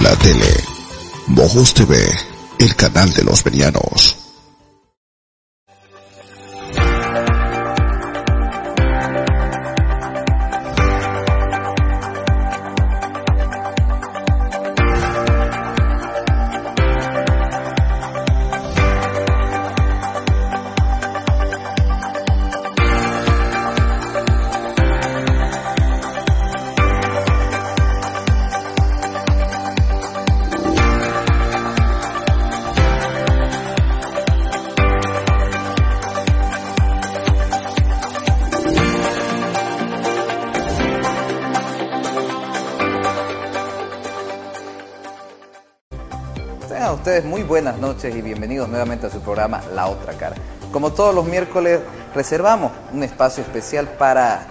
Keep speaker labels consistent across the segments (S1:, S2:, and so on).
S1: la tele. Mojos TV, el canal de los venianos.
S2: Ustedes muy buenas noches y bienvenidos nuevamente a su programa La Otra Cara. Como todos los miércoles, reservamos un espacio especial para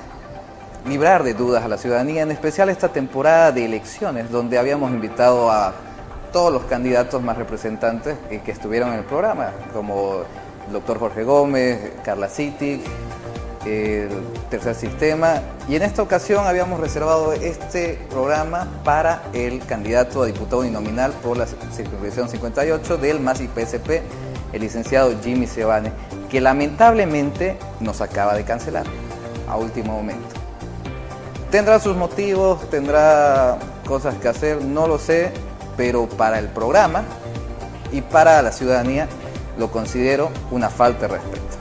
S2: librar de dudas a la ciudadanía, en especial esta temporada de elecciones, donde habíamos invitado a todos los candidatos más representantes que, estuvieron en el programa, como el doctor Jorge Gómez, Carla City, el tercer sistema. Y en esta ocasión habíamos reservado este programa para el candidato a diputado uninominal por la circunscripción 58 del MAS y PSP, el licenciado Jimmy Sebane, que lamentablemente nos acaba de cancelar a último momento. Tendrá sus motivos, tendrá cosas que hacer, no lo sé, pero para el programa y para la ciudadanía lo considero una falta de respeto.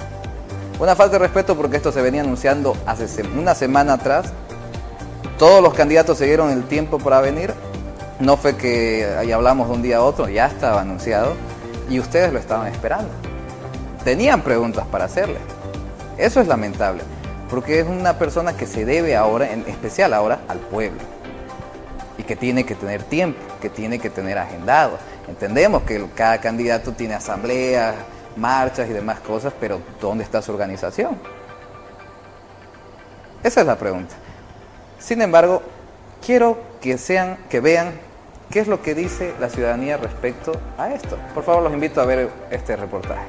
S2: Una falta de respeto porque esto se venía anunciando hace una semana atrás. Todos los candidatos se dieron el tiempo para venir. No fue que ahí hablamos de un día a otro, ya estaba anunciado y ustedes lo estaban esperando. Tenían preguntas para hacerle. Eso es lamentable, porque es una persona que se debe ahora, en especial ahora, al pueblo. Y que tiene que tener tiempo, que tiene que tener agendado. Entendemos que cada candidato tiene asambleas, marchas y demás cosas, pero ¿dónde está su organización? Esa es la pregunta. Sin embargo, quiero que sean, que vean qué es lo que dice la ciudadanía respecto a esto. Por favor, los invito a ver este reportaje.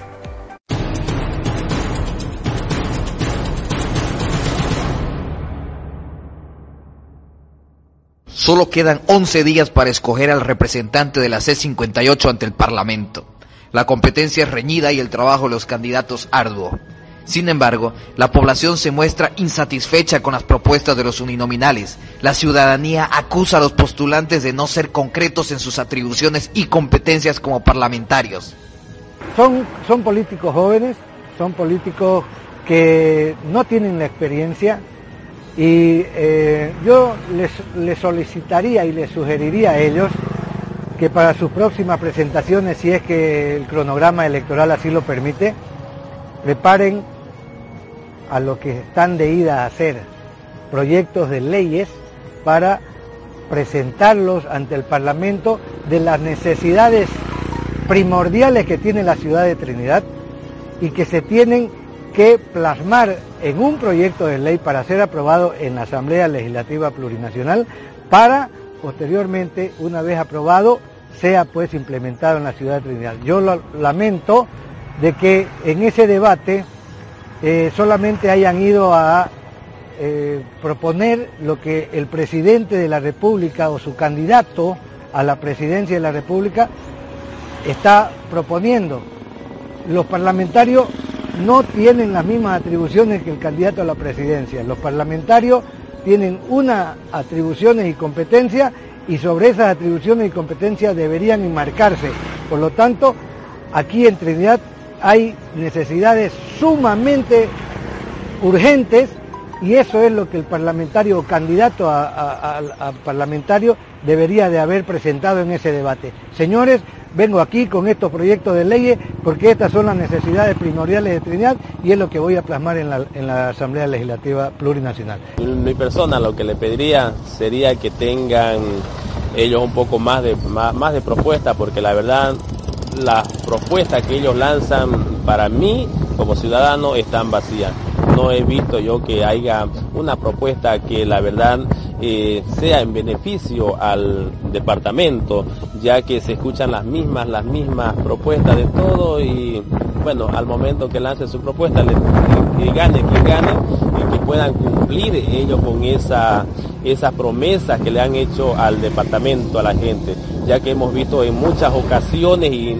S3: Solo quedan 11 días para escoger al representante de la C58 ante el Parlamento. La competencia es reñida y el trabajo de los candidatos arduo. Sin embargo, la población se muestra insatisfecha con las propuestas de los uninominales. La ciudadanía acusa a los postulantes de no ser concretos en sus atribuciones y competencias como parlamentarios.
S4: Son, son políticos jóvenes, son políticos que no tienen la experiencia y eh, yo les, les solicitaría y les sugeriría a ellos que para sus próximas presentaciones, si es que el cronograma electoral así lo permite, preparen a lo que están de ida a hacer proyectos de leyes para presentarlos ante el Parlamento de las necesidades primordiales que tiene la ciudad de Trinidad y que se tienen que plasmar en un proyecto de ley para ser aprobado en la Asamblea Legislativa Plurinacional para posteriormente, una vez aprobado, sea pues implementado en la ciudad de Trinidad. Yo lo lamento de que en ese debate eh, solamente hayan ido a eh, proponer lo que el presidente de la República o su candidato a la presidencia de la República está proponiendo. Los parlamentarios no tienen las mismas atribuciones que el candidato a la presidencia. Los parlamentarios tienen unas atribuciones y competencias y sobre esas atribuciones y competencias deberían enmarcarse. Por lo tanto, aquí en Trinidad hay necesidades sumamente urgentes y eso es lo que el parlamentario o candidato a, a, parlamentario debería de haber presentado en ese debate. Señores, vengo aquí con estos proyectos de leyes porque estas son las necesidades primordiales de Trinidad y es lo que voy a plasmar en la, en la Asamblea Legislativa Plurinacional.
S5: Mi persona lo que le pediría sería que tengan ellos un poco más de, más, más de propuesta porque la verdad las propuestas que ellos lanzan para mí como ciudadano están vacías. No he visto yo que haya una propuesta que la verdad eh, sea en beneficio al departamento, ya que se escuchan las mismas, las mismas propuestas de todo y bueno, al momento que lance su propuesta, le, que gane, que gane, y que puedan cumplir ellos con esa esas promesas que le han hecho al departamento, a la gente, ya que hemos visto en muchas ocasiones y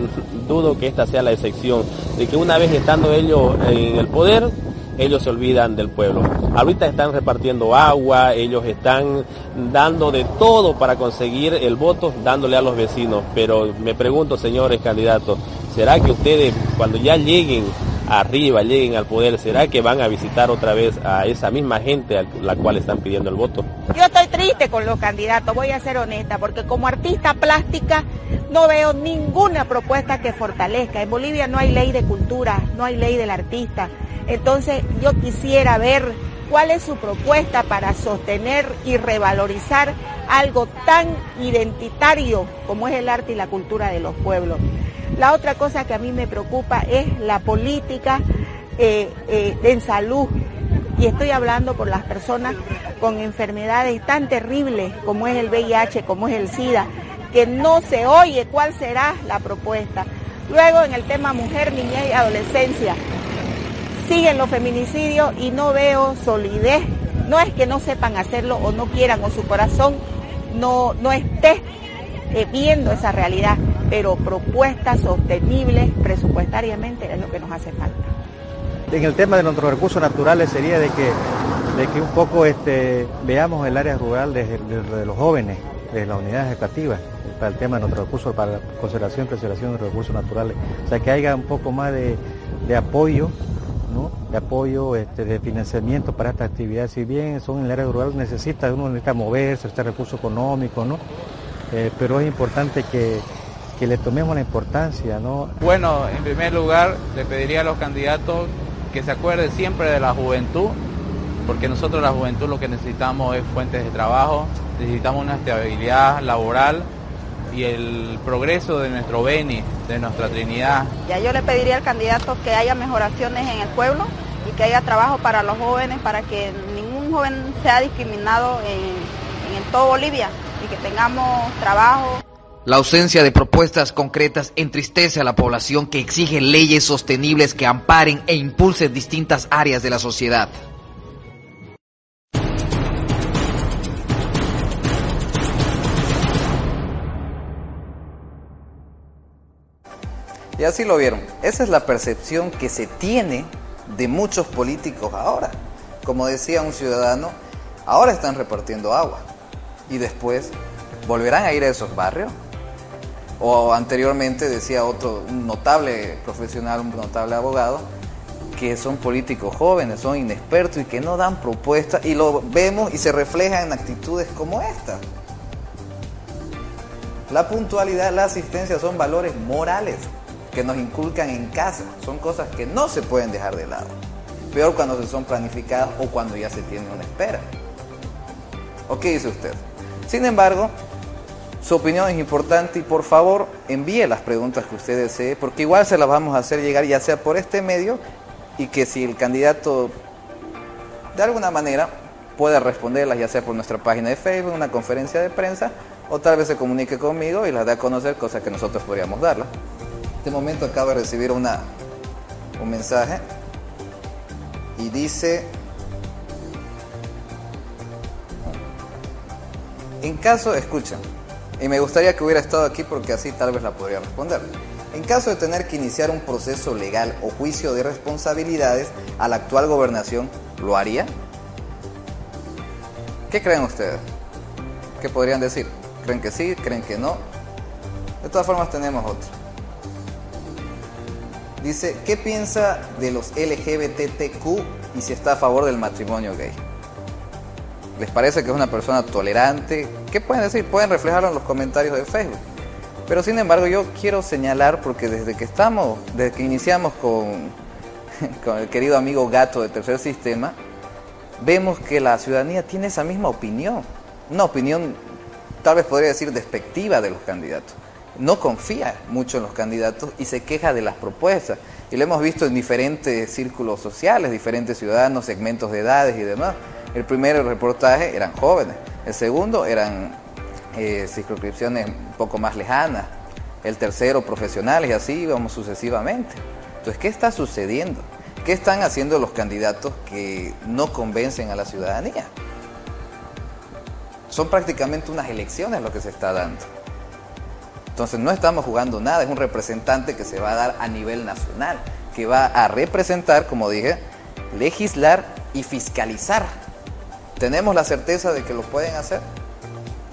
S5: dudo que esta sea la excepción, de que una vez estando ellos en el poder, ellos se olvidan del pueblo. Ahorita están repartiendo agua, ellos están dando de todo para conseguir el voto, dándole a los vecinos. Pero me pregunto, señores candidatos, ¿será que ustedes cuando ya lleguen arriba, lleguen al poder, ¿será que van a visitar otra vez a esa misma gente a la cual están pidiendo el voto?
S6: Yo estoy triste con los candidatos, voy a ser honesta, porque como artista plástica no veo ninguna propuesta que fortalezca. En Bolivia no hay ley de cultura, no hay ley del artista. Entonces yo quisiera ver cuál es su propuesta para sostener y revalorizar algo tan identitario como es el arte y la cultura de los pueblos. La otra cosa que a mí me preocupa es la política eh, eh, en salud. Y estoy hablando por las personas con enfermedades tan terribles como es el VIH, como es el SIDA, que no se oye cuál será la propuesta. Luego en el tema mujer, niñez y adolescencia, siguen los feminicidios y no veo solidez. No es que no sepan hacerlo o no quieran o su corazón no, no esté eh, viendo esa realidad, pero propuestas sostenibles presupuestariamente es lo que nos hace falta.
S4: En el tema de nuestros recursos naturales sería de que, de que un poco este, veamos el área rural desde, los jóvenes, desde las unidades educativas, para el tema de nuestros recursos, para la conservación y preservación de los recursos naturales. O sea, que haya un poco más de, de apoyo de apoyo, este, de financiamiento para estas actividades. Si bien son en el área rural, necesita, uno necesita moverse, este recurso económico, ¿no? Eh, pero es importante que, que, le tomemos la importancia, ¿no?
S7: Bueno, en primer lugar, le pediría a los candidatos que se acuerden siempre de la juventud, porque nosotros la juventud lo que necesitamos es fuentes de trabajo, necesitamos una estabilidad laboral y el progreso de nuestro Beni, de nuestra Trinidad.
S8: Ya yo le pediría al candidato que haya mejoraciones en el pueblo y que haya trabajo para los jóvenes, para que ningún joven sea discriminado en, en todo Bolivia y que tengamos trabajo.
S3: La ausencia de propuestas concretas entristece a la población que exige leyes sostenibles que amparen e impulsen distintas áreas de la sociedad.
S2: Y así lo vieron. Esa es la percepción que se tiene de muchos políticos ahora. Como decía un ciudadano, ahora están repartiendo agua. Y después, ¿volverán a ir a esos barrios? O anteriormente decía otro, notable profesional, un notable abogado, que son políticos jóvenes, son inexpertos y que no dan propuestas. Y lo vemos y se refleja en actitudes como esta. La puntualidad, la asistencia son valores morales que nos inculcan en casa. Son cosas que no se pueden dejar de lado. Peor cuando se son planificadas o cuando ya se tiene una espera. ¿O qué dice usted? Sin embargo, su opinión es importante y por favor envíe las preguntas que usted desee, porque igual se las vamos a hacer llegar ya sea por este medio y que si el candidato de alguna manera pueda responderlas, ya sea por nuestra página de Facebook, una conferencia de prensa, o tal vez se comunique conmigo y las dé a conocer, cosas que nosotros podríamos darla este momento acaba de recibir una, un mensaje y dice, en caso, escuchen, y me gustaría que hubiera estado aquí porque así tal vez la podría responder. En caso de tener que iniciar un proceso legal o juicio de responsabilidades a la actual gobernación, ¿lo haría? ¿Qué creen ustedes? ¿Qué podrían decir? ¿Creen que sí? ¿Creen que no? De todas formas tenemos otro. Dice, ¿qué piensa de los LGBTQ y si está a favor del matrimonio gay? ¿Les parece que es una persona tolerante? ¿Qué pueden decir? Pueden reflejarlo en los comentarios de Facebook. Pero sin embargo yo quiero señalar, porque desde que estamos, desde que iniciamos con, con el querido amigo gato de Tercer Sistema, vemos que la ciudadanía tiene esa misma opinión. Una opinión, tal vez podría decir, despectiva de los candidatos no confía mucho en los candidatos y se queja de las propuestas. Y lo hemos visto en diferentes círculos sociales, diferentes ciudadanos, segmentos de edades y demás. El primer reportaje eran jóvenes, el segundo eran eh, circunscripciones un poco más lejanas, el tercero profesionales y así vamos sucesivamente. Entonces, ¿qué está sucediendo? ¿Qué están haciendo los candidatos que no convencen a la ciudadanía? Son prácticamente unas elecciones lo que se está dando. Entonces no estamos jugando nada, es un representante que se va a dar a nivel nacional, que va a representar, como dije, legislar y fiscalizar. ¿Tenemos la certeza de que lo pueden hacer?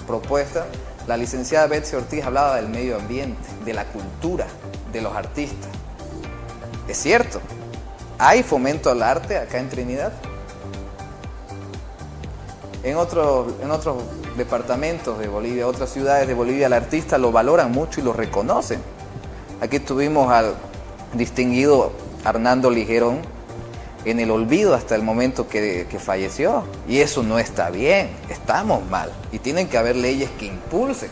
S2: Propuesta. La licenciada Betsy Ortiz hablaba del medio ambiente, de la cultura, de los artistas. Es cierto, hay fomento al arte acá en Trinidad. En en otros departamentos de Bolivia, otras ciudades de Bolivia, el artista lo valoran mucho y lo reconocen. Aquí tuvimos al distinguido Hernando Ligerón en el olvido hasta el momento que, que, falleció. Y eso no está bien, estamos mal. Y tienen que haber leyes que impulsen,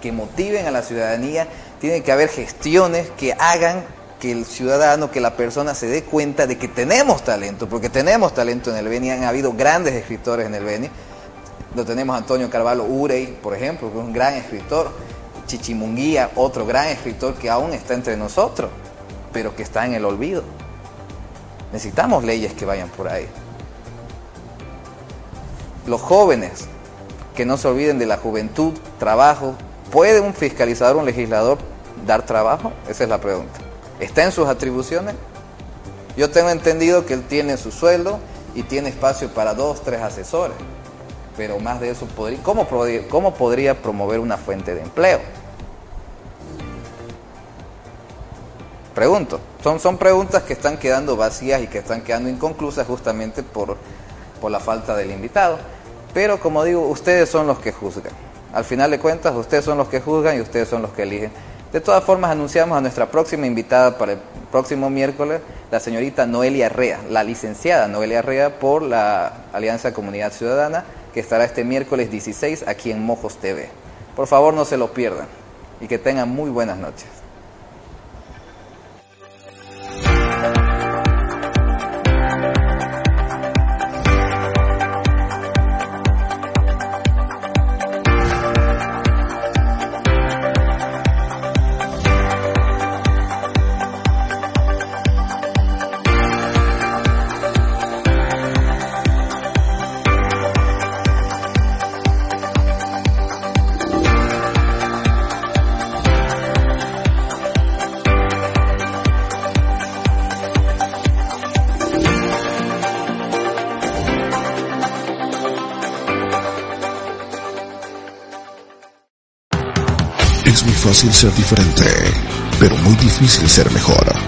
S2: que motiven a la ciudadanía, tienen que haber gestiones que hagan que el ciudadano, que la persona se dé cuenta de que tenemos talento, porque tenemos talento en el Beni, han habido grandes escritores en el Beni. Lo tenemos Antonio Carvalho Urey, por ejemplo, que es un gran escritor. Chichimunguía, otro gran escritor que aún está entre nosotros, pero que está en el olvido. Necesitamos leyes que vayan por ahí. Los jóvenes, que no se olviden de la juventud, trabajo. ¿Puede un fiscalizador, un legislador dar trabajo? Esa es la pregunta. ¿Está en sus atribuciones? Yo tengo entendido que él tiene su sueldo y tiene espacio para dos, tres asesores. Pero más de eso, ¿cómo, podría, ¿cómo podría promover una fuente de empleo? Pregunto. Son, son preguntas que están quedando vacías y que están quedando inconclusas justamente por, por la falta del invitado. Pero como digo, ustedes son los que juzgan. Al final de cuentas, ustedes son los que juzgan y ustedes son los que eligen. De todas formas, anunciamos a nuestra próxima invitada para el próximo miércoles, la señorita Noelia Rea, la licenciada Noelia Rea por la Alianza Comunidad Ciudadana, que estará este miércoles 16 aquí en Mojos TV. Por favor, no se lo pierdan y que tengan muy buenas noches.
S1: Fácil ser diferente, pero muy difícil ser mejor.